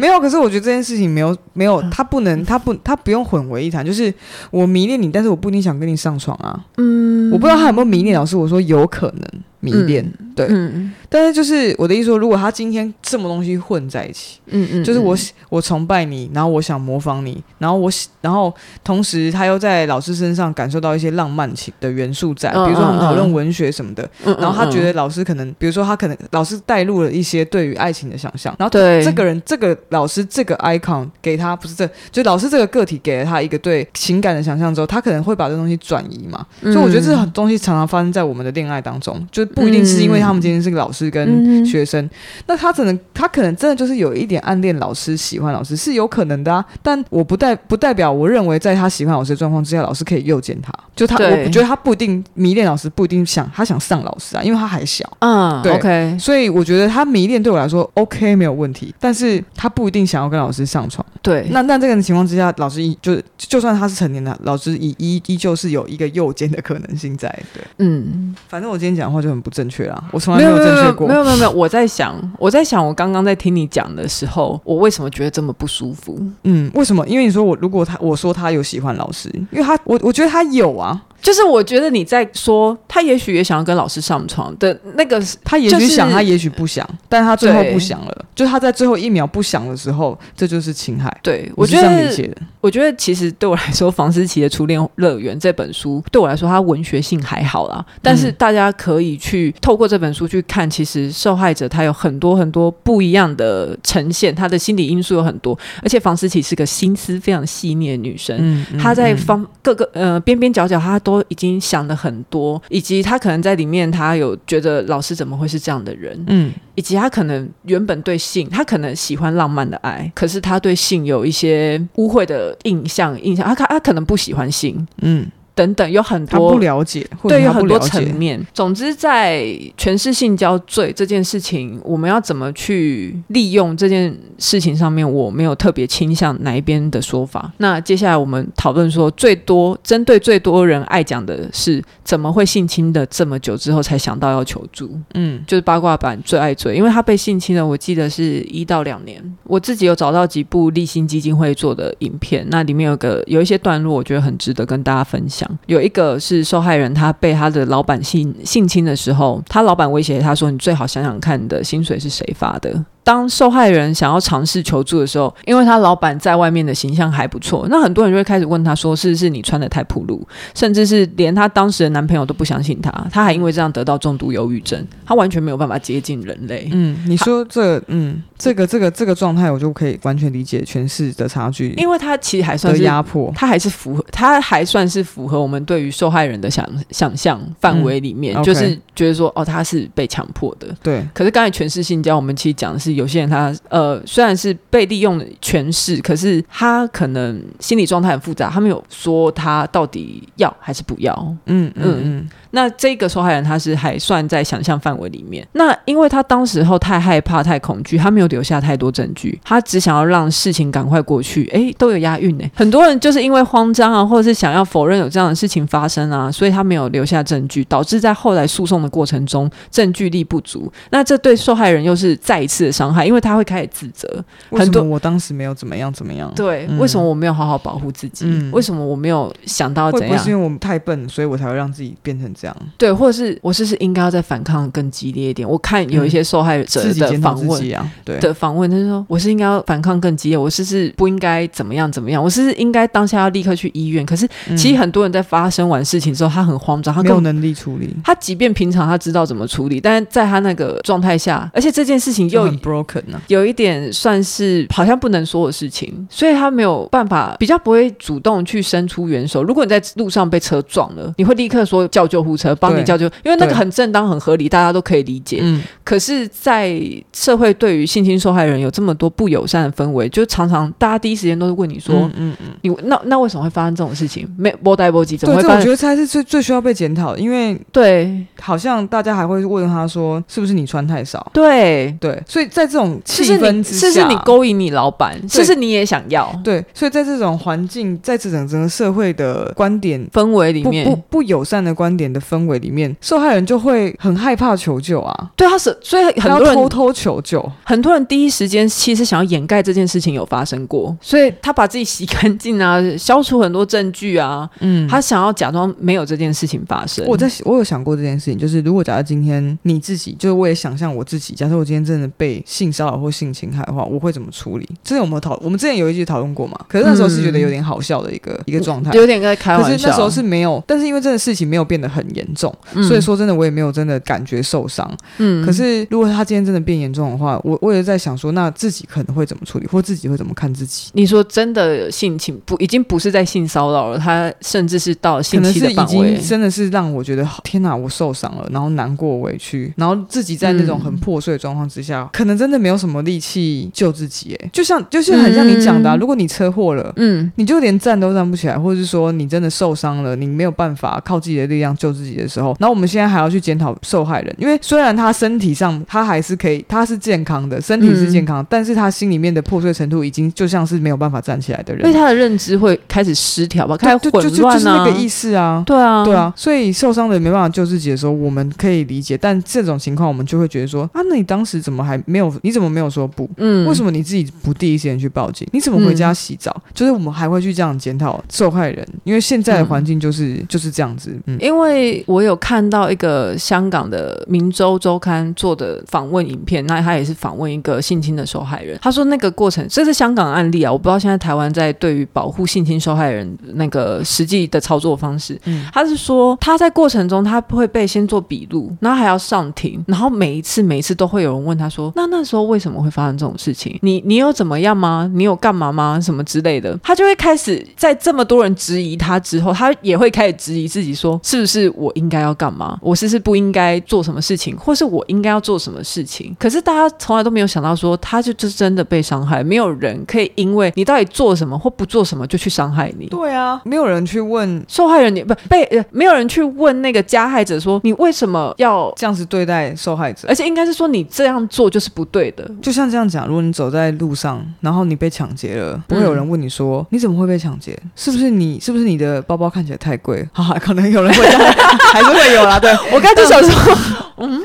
没有，可是我觉得这件事情没有没有，他不能，他不，他不用混为一谈。就是我迷恋你，但是我不一定想跟你上床啊。嗯，我不知道他有没有迷恋老师。我说有可能。迷恋，嗯、对，嗯、但是就是我的意思说，如果他今天这么东西混在一起，嗯嗯，就是我我崇拜你，然后我想模仿你，然后我然后同时他又在老师身上感受到一些浪漫情的元素在，比如说我们讨论文学什么的，然后他觉得老师可能，比如说他可能老师带入了一些对于爱情的想象，然后对。这个人这个老师这个 icon 给他不是这就老师这个个体给了他一个对情感的想象之后，他可能会把这东西转移嘛，所以我觉得这种东西常常发生在我们的恋爱当中，就。不一定是因为他们今天是个老师跟学生，嗯、那他可能他可能真的就是有一点暗恋老师，喜欢老师是有可能的啊。但我不代不代表我认为在他喜欢老师的状况之下，老师可以诱奸他。就他，我觉得他不一定迷恋老师，不一定想他想上老师啊，因为他还小。嗯，对，OK。所以我觉得他迷恋对我来说 OK 没有问题，但是他不一定想要跟老师上床。对，那那这个情况之下，老师一就就算他是成年的，老师依依依旧是有一个诱奸的可能性在。对，嗯，反正我今天讲的话就很。不正确啦，我从来没有正确过。没有没有没有，我在想，我在想，我刚刚在听你讲的时候，我为什么觉得这么不舒服？嗯，为什么？因为你说我如果他我说他有喜欢老师，因为他我我觉得他有啊。就是我觉得你在说他也许也想要跟老师上床的那个，他也许想，他也许不想，但他最后不想了。就他在最后一秒不想的时候，这就是侵害。对，我觉得，我觉得其实对我来说，房思琪的初恋乐园这本书对我来说，它文学性还好啦。但是大家可以去透过这本书去看，其实受害者他有很多很多不一样的呈现，他的心理因素有很多。而且房思琪是个心思非常细腻的女生，她在方各个呃边边角角，她都。都已经想了很多，以及他可能在里面，他有觉得老师怎么会是这样的人？嗯，以及他可能原本对性，他可能喜欢浪漫的爱，可是他对性有一些污秽的印象，印象他他他可能不喜欢性，嗯。等等，有很多他不了解，对，有很多层面。总之，在权势性交罪这件事情，我们要怎么去利用这件事情上面，我没有特别倾向哪一边的说法。那接下来我们讨论说，最多针对最多人爱讲的是，怎么会性侵的这么久之后才想到要求助？嗯，就是八卦版最爱追，因为他被性侵了，我记得是一到两年。我自己有找到几部立新基金会做的影片，那里面有个有一些段落，我觉得很值得跟大家分享。有一个是受害人，他被他的老板性性侵的时候，他老板威胁他说：“你最好想想看，你的薪水是谁发的。”当受害人想要尝试求助的时候，因为他老板在外面的形象还不错，那很多人就会开始问他说：“是不是你穿的太暴露？”甚至是连他当时的男朋友都不相信他，他还因为这样得到重度忧郁症，他完全没有办法接近人类。嗯，你说这，嗯，这个这个这个状态，我就可以完全理解权势的差距，因为他其实还算是压迫，他还是符合，他还算是符合我们对于受害人的想想象范围里面，嗯 okay、就是觉得说，哦，他是被强迫的。对，可是刚才权势性交，我们其实讲的是。有些人他呃虽然是被利用的权势，可是他可能心理状态很复杂，他没有说他到底要还是不要。嗯嗯嗯。嗯那这个受害人他是还算在想象范围里面。那因为他当时候太害怕、太恐惧，他没有留下太多证据，他只想要让事情赶快过去。诶，都有押韵呢。很多人就是因为慌张啊，或者是想要否认有这样的事情发生啊，所以他没有留下证据，导致在后来诉讼的过程中证据力不足。那这对受害人又是再一次的伤伤害，因为他会开始自责。为什么我当时没有怎么样怎么样？对，为什么我没有好好保护自己？为什么我没有想到怎样？会不会是因为我们太笨，所以我才会让自己变成这样？对，或者是我是不是应该要再反抗更激烈一点？我看有一些受害者的访问，对的访问，他就说我是应该要反抗更激烈，我是不是不应该怎么样怎么样？我是不是应该当下要立刻去医院？可是其实很多人在发生完事情之后，他很慌张，他没有能力处理。他即便平常他知道怎么处理，但是在他那个状态下，而且这件事情又很 broken 呢，有一点算是好像不能说的事情，所以他没有办法，比较不会主动去伸出援手。如果你在路上被车撞了，你会立刻说叫救护车帮你叫救，因为那个很正当、很合理，大家都可以理解。嗯，可是，在社会对于性侵受害人有这么多不友善的氛围，就常常大家第一时间都是问你说：“嗯嗯，嗯你那那为什么会发生这种事情？没波带波及，怎么会发生？”我觉得才是最最需要被检讨的，因为对，好像大家还会问他说：“是不是你穿太少？”对对，所以在这种气氛之下，是是你勾引你老板，是是你也想要？对，所以在这种环境，在这整整个社会的观点氛围里面，不不不友善的观点的氛围里面，受害人就会很害怕求救啊。对，他是所以很多人偷偷求救，很多人第一时间其实想要掩盖这件事情有发生过，所以他把自己洗干净啊，消除很多证据啊，嗯，他想要假装没有这件事情发生。我在我有想过这件事情，就是如果假如今天你自己，就是我也想象我自己，假设我今天真的被性骚扰或性侵害的话，我会怎么处理？之前有没有讨？我们之前有一集讨论过嘛？可是那时候是觉得有点好笑的一个、嗯、一个状态，有点在开玩笑。可是那时候是没有，但是因为这个事情没有变得很严重，嗯、所以说真的我也没有真的感觉受伤。嗯，可是如果他今天真的变严重的话，我我也在想说，那自己可能会怎么处理，或自己会怎么看自己？你说真的性情不已经不是在性骚扰了，他甚至是到性侵的范围，已经真的是让我觉得天哪，我受伤了，然后难过委屈，然后自己在那种很破碎的状况之下，嗯、可能真的没有什么力气救自己。哎，就像就是很像你讲的、啊，嗯、如果你车祸了，嗯，你就连站都站不起来，或者是说你真的受伤了，你没有办法靠自己的力量救自己的时候，然后我们现在还要去检讨受害人，因为虽然他身体上他还是可以，他是健康的，身体是健康，嗯、但是他心里面的破碎程度已经就像是没有办法站起来的人，所以他的认知会开始失调吧，开始混乱啊，就就就就是那个意思啊，对啊，对啊，所以受伤的人没办法救自己的时候，我们可以理解，但这种情况我们就会觉得说啊，那你当时怎么还没有？你怎么没有说不？嗯，为什么你自己不第一时间去报警？你怎么回家洗澡？嗯、就是我们还会去这样检讨受害人，因为现在的环境就是、嗯、就是这样子。嗯，因为我有看到一个香港的《明周周刊》做的访问影片，那他也是访问一个性侵的受害人。他说那个过程，这是香港案例啊，我不知道现在台湾在对于保护性侵受害人那个实际的操作方式。嗯，他是说他在过程中他会被先做笔录，然后还要上庭，然后每一次每一次都会有人问他说：“那那时候为什么会发生这种事情？你你有怎么样吗？你有干嘛吗？什么之类的？”他就会开始在这么多人质疑他之后，他也会开始质疑自己说：“是不是我应该要干嘛？我是不是不应该做什么事情？或是我应该要做什么事情？”可是大家从来都没有想到说，他就就是真的被伤害，没有人可以因为你到底做什么或不做什么就去伤害你。对啊，没有人去问受害人，你不被没有人去问那个加害者说，你为什么要这样子对待受害者？而且应该是说你这样做就是不对的。就像这样讲，如果你走在路上，然后你被抢劫了，不会有人问你说、嗯、你怎么会被抢劫？是不是你是不是你的包包看起来太贵？哈哈，可能有人会这样，还是会有啦。对，我刚才就想说，嗯，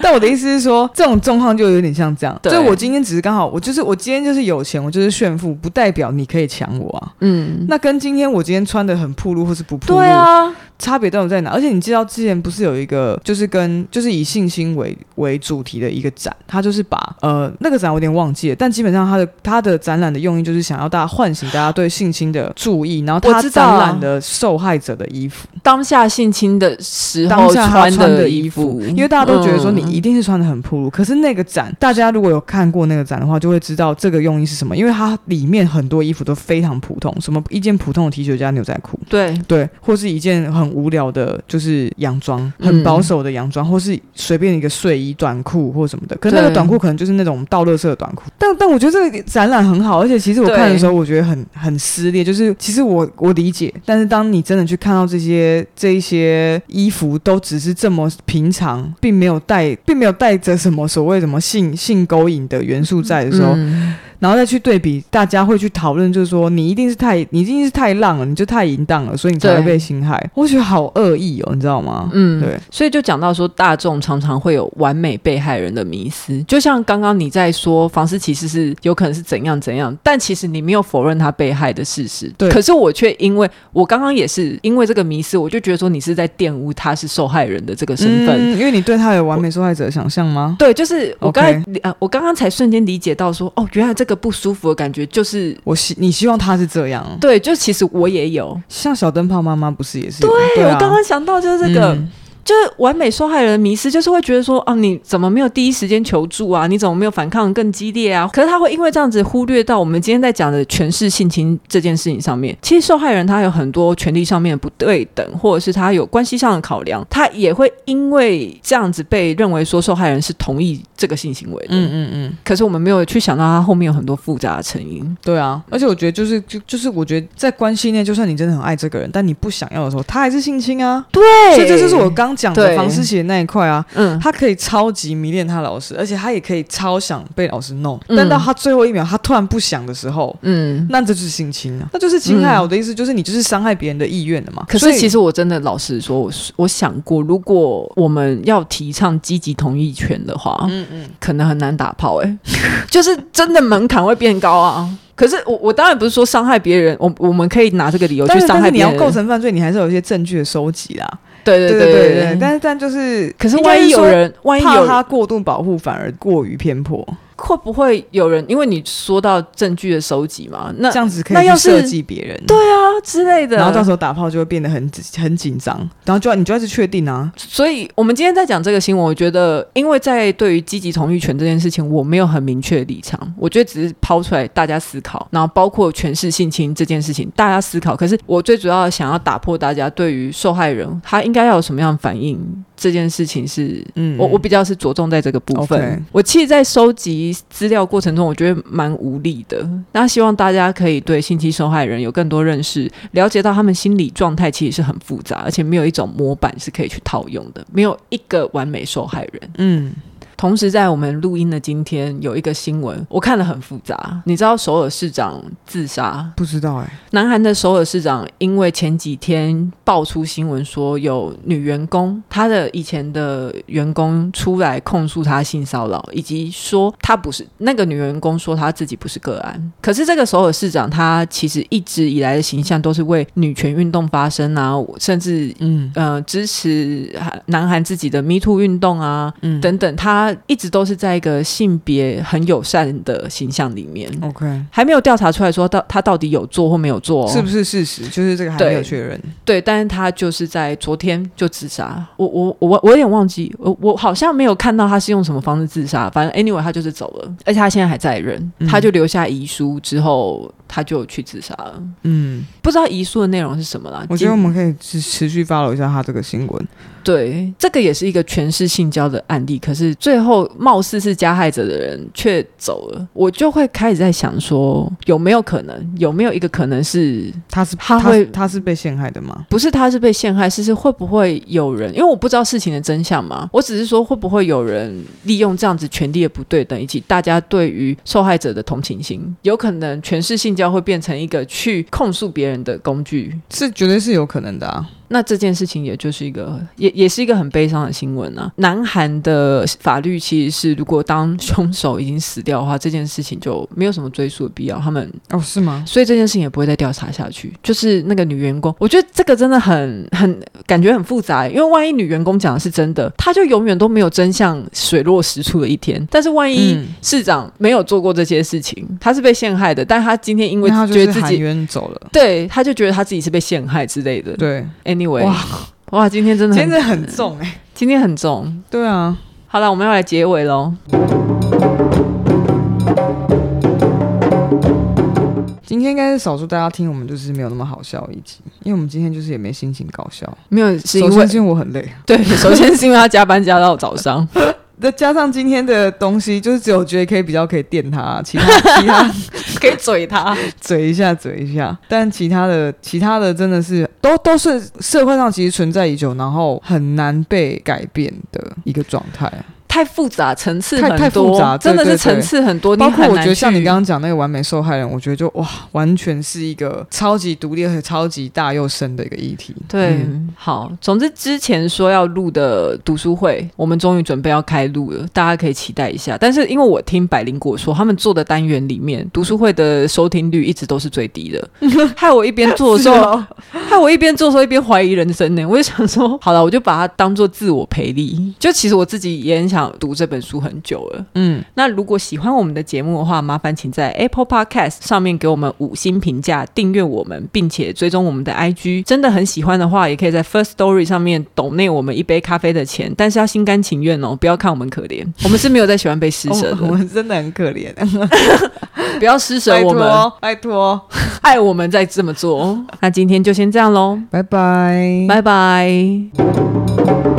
但我的意思是说，这种状况就有点像这样。所以我今天只是刚好，我就是我今天就是有钱，我就是炫富，不代表你可以抢我啊。嗯，那跟今天我今天穿的很暴露或是不暴露，对啊。差别到底在哪？而且你知道之前不是有一个，就是跟就是以性侵为为主题的一个展，他就是把呃那个展我有点忘记了，但基本上他的他的展览的用意就是想要大家唤醒大家对性侵的注意，然后他展览的受害者的衣服，当下性侵的时候穿的衣服，因为大家都觉得说你一定是穿的很暴露，可是那个展大家如果有看过那个展的话，就会知道这个用意是什么，因为它里面很多衣服都非常普通，什么一件普通的 T 恤加牛仔裤，对。对，或是一件很。无聊的，就是洋装，很保守的洋装，嗯、或是随便一个睡衣、短裤或什么的。可是那个短裤可能就是那种倒垃圾的短裤。但但我觉得这个展览很好，而且其实我看的时候，我觉得很很撕裂。就是其实我我理解，但是当你真的去看到这些这一些衣服，都只是这么平常，并没有带，并没有带着什么所谓什么性性勾引的元素在的时候。嗯然后再去对比，大家会去讨论，就是说你一定是太，你一定是太浪了，你就太淫荡了，所以你才会被侵害。我觉得好恶意哦，你知道吗？嗯，对。所以就讲到说，大众常常会有完美被害人的迷思，就像刚刚你在说房思琪是有可能是怎样怎样，但其实你没有否认他被害的事实。对。可是我却因为我刚刚也是因为这个迷思，我就觉得说你是在玷污他是受害人的这个身份，嗯，因为你对他有完美受害者的想象吗？对，就是我刚才我刚刚才瞬间理解到说，哦，原来这个不舒服的感觉就是我希你希望他是这样，对，就其实我也有，像小灯泡妈妈不是也是？对，对啊，我刚刚想到就是这个。嗯就是完美受害人的迷失，就是会觉得说，啊，你怎么没有第一时间求助啊？你怎么没有反抗更激烈啊？可是他会因为这样子忽略到我们今天在讲的权势性侵这件事情上面。其实受害人他有很多权利上面的不对等，或者是他有关系上的考量，他也会因为这样子被认为说受害人是同意这个性行为的。嗯嗯嗯。可是我们没有去想到他后面有很多复杂的成因。对啊，而且我觉得就是就就是我觉得在关系内，就算你真的很爱这个人，但你不想要的时候，他还是性侵啊。对，所以这就是我刚讲的房思琪的那一块啊。嗯，他可以超级迷恋他老师，而且他也可以超想被老师弄，嗯、但到他最后一秒，他突然不想的时候，嗯，那这就是性侵啊，那就是侵害、啊。我的意思就是，你就是伤害别人的意愿了嘛。可是其实我真的老实说，我我想过，如果我们要提倡积极同意权的话，嗯嗯，可能很难打炮哎、欸，就是真的门槛会变高啊。可是我我当然不是说伤害别人，我我们可以拿这个理由去伤害别人。你要构成犯罪，你还是有一些证据的收集啦。对对对对对，对，但是但就是，可是万一有人，万一有他过度保护，反而过于偏颇。会不会有人？因为你说到证据的收集嘛，那这样子可以去设计别人，对啊之类的，然后到时候打炮就会变得很很紧张，然后就要你就要去确定啊。所以我们今天在讲这个新闻，我觉得，因为在对于积极同意权这件事情，我没有很明确的立场，我觉得只是抛出来大家思考，然后包括诠释性侵这件事情，大家思考。可是我最主要想要打破大家对于受害人他应该要有什么样的反应这件事情是，嗯，我我比较是着重在这个部分。Okay. 我其实，在收集资料过程中，我觉得蛮无力的。那希望大家可以对性侵受害人有更多认识，了解到他们心理状态其实是很复杂，而且没有一种模板是可以去套用的，没有一个完美受害人。嗯。同时，在我们录音的今天，有一个新闻，我看了很复杂。你知道首尔市长自杀？不知道哎、欸。南韩的首尔市长因为前几天爆出新闻说有女员工，他的以前的员工出来控诉他性骚扰，以及说他不是那个女员工说她自己不是个案。可是这个首尔市长他其实一直以来的形象都是为女权运动发声啊，甚至嗯呃支持南韩自己的 Me Too 运动啊，嗯等等他。一直都是在一个性别很友善的形象里面。OK，还没有调查出来说到他到底有做或没有做，是不是事实？就是这个还没有确认。对，但是他就是在昨天就自杀。我我我我有点忘记，我我好像没有看到他是用什么方式自杀。反正 anyway，他就是走了，而且他现在还在任，嗯、他就留下遗书之后，他就去自杀了。嗯，不知道遗书的内容是什么啦。我觉得我们可以持持续 follow 一下他这个新闻。对，这个也是一个权势性交的案例，可是最后貌似是加害者的人却走了，我就会开始在想说，有没有可能，有没有一个可能是他是他会他，他是被陷害的吗？不是，他是被陷害，是是会不会有人？因为我不知道事情的真相嘛，我只是说会不会有人利用这样子权力的不对等，以及大家对于受害者的同情心，有可能权势性交会变成一个去控诉别人的工具，是绝对是有可能的啊。那这件事情也就是一个，也也是一个很悲伤的新闻啊。南韩的法律其实是，如果当凶手已经死掉的话，这件事情就没有什么追诉的必要。他们哦，是吗？所以这件事情也不会再调查下去。就是那个女员工，我觉得这个真的很很感觉很复杂，因为万一女员工讲的是真的，她就永远都没有真相水落石出的一天。但是万一市长没有做过这些事情，他是被陷害的，但他今天因为觉得自己冤走了，对，他就觉得他自己是被陷害之类的，对。Anyway, 哇哇，今天真的很今天很重哎、欸，今天很重。对啊，好了，我们要来结尾喽。今天应该是少数大家听我们就是没有那么好笑的一集，因为我们今天就是也没心情搞笑，没有，是因为首先我很累。对，首先是因为他加班加到早上。再加上今天的东西，就是只有 JK 比较可以电他，其他其他可以嘴他，嘴一下，嘴一下。但其他的，其他的真的是都都是社会上其实存在已久，然后很难被改变的一个状态。太复杂，层次太多，太复杂，真的是层次很多。包括我觉得像你刚刚讲那个完美受害人，我觉得就哇，完全是一个超级独立和超级大又深的一个议题。对，嗯、好，总之之前说要录的读书会，我们终于准备要开录了，大家可以期待一下。但是因为我听百灵果说，他们做的单元里面读书会的收听率一直都是最低的，害我一边做的时候，哦、害我一边做的时候一边怀疑人生呢。我就想说，好了，我就把它当做自我培力。就其实我自己也很想读这本书很久了。嗯，那如果喜欢我们的节目的话，麻烦请在 Apple Podcast 上面给我们五星评价，订阅我们，并且追踪我们的 IG。真的很喜欢的话，也可以在 First Story 上面抖内我们一杯咖啡的钱，但是要心甘情愿哦，不要看我们可怜，我们是没有在喜欢被施舍的，我们真的很可怜，不要施舍我们，拜托，爱我们再这么做。那今天就先这样喽，拜拜，拜拜。